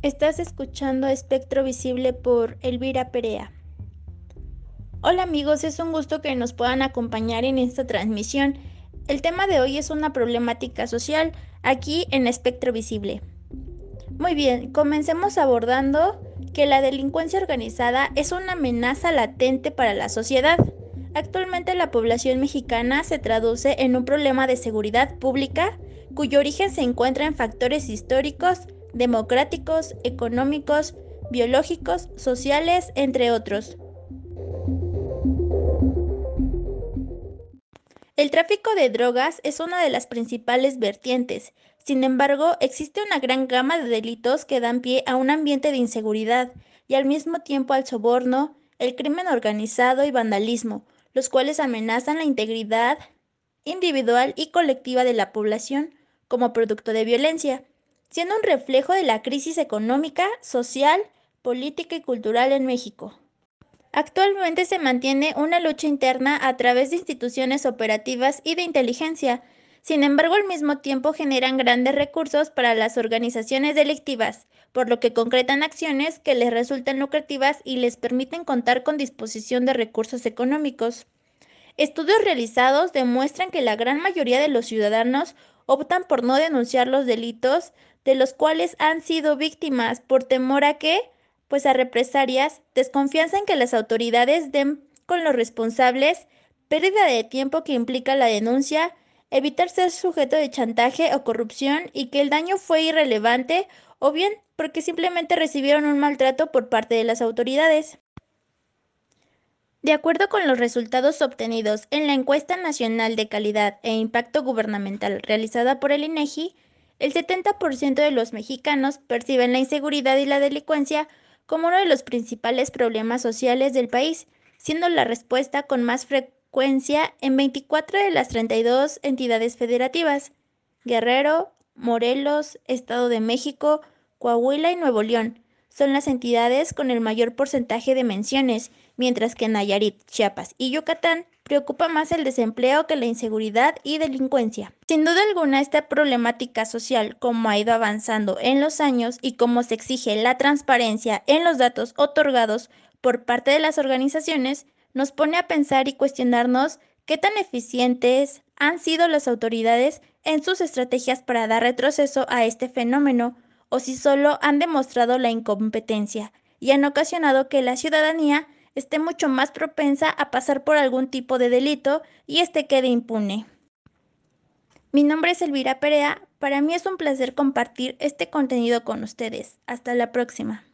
Estás escuchando Espectro Visible por Elvira Perea. Hola amigos, es un gusto que nos puedan acompañar en esta transmisión. El tema de hoy es una problemática social aquí en Espectro Visible. Muy bien, comencemos abordando que la delincuencia organizada es una amenaza latente para la sociedad. Actualmente la población mexicana se traduce en un problema de seguridad pública cuyo origen se encuentra en factores históricos, democráticos, económicos, biológicos, sociales, entre otros. El tráfico de drogas es una de las principales vertientes. Sin embargo, existe una gran gama de delitos que dan pie a un ambiente de inseguridad y al mismo tiempo al soborno, el crimen organizado y vandalismo, los cuales amenazan la integridad individual y colectiva de la población como producto de violencia siendo un reflejo de la crisis económica, social, política y cultural en México. Actualmente se mantiene una lucha interna a través de instituciones operativas y de inteligencia, sin embargo al mismo tiempo generan grandes recursos para las organizaciones delictivas, por lo que concretan acciones que les resultan lucrativas y les permiten contar con disposición de recursos económicos. Estudios realizados demuestran que la gran mayoría de los ciudadanos optan por no denunciar los delitos de los cuales han sido víctimas por temor a que, pues a represalias, desconfianza en que las autoridades den con los responsables, pérdida de tiempo que implica la denuncia, evitar ser sujeto de chantaje o corrupción y que el daño fue irrelevante o bien porque simplemente recibieron un maltrato por parte de las autoridades. De acuerdo con los resultados obtenidos en la encuesta nacional de calidad e impacto gubernamental realizada por el INEGI, el 70% de los mexicanos perciben la inseguridad y la delincuencia como uno de los principales problemas sociales del país, siendo la respuesta con más frecuencia en 24 de las 32 entidades federativas, Guerrero, Morelos, Estado de México, Coahuila y Nuevo León, son las entidades con el mayor porcentaje de menciones, mientras que Nayarit, Chiapas y Yucatán preocupa más el desempleo que la inseguridad y delincuencia. Sin duda alguna, esta problemática social, como ha ido avanzando en los años y como se exige la transparencia en los datos otorgados por parte de las organizaciones, nos pone a pensar y cuestionarnos qué tan eficientes han sido las autoridades en sus estrategias para dar retroceso a este fenómeno, o si solo han demostrado la incompetencia y han ocasionado que la ciudadanía esté mucho más propensa a pasar por algún tipo de delito y este quede impune. Mi nombre es Elvira Perea, para mí es un placer compartir este contenido con ustedes. Hasta la próxima.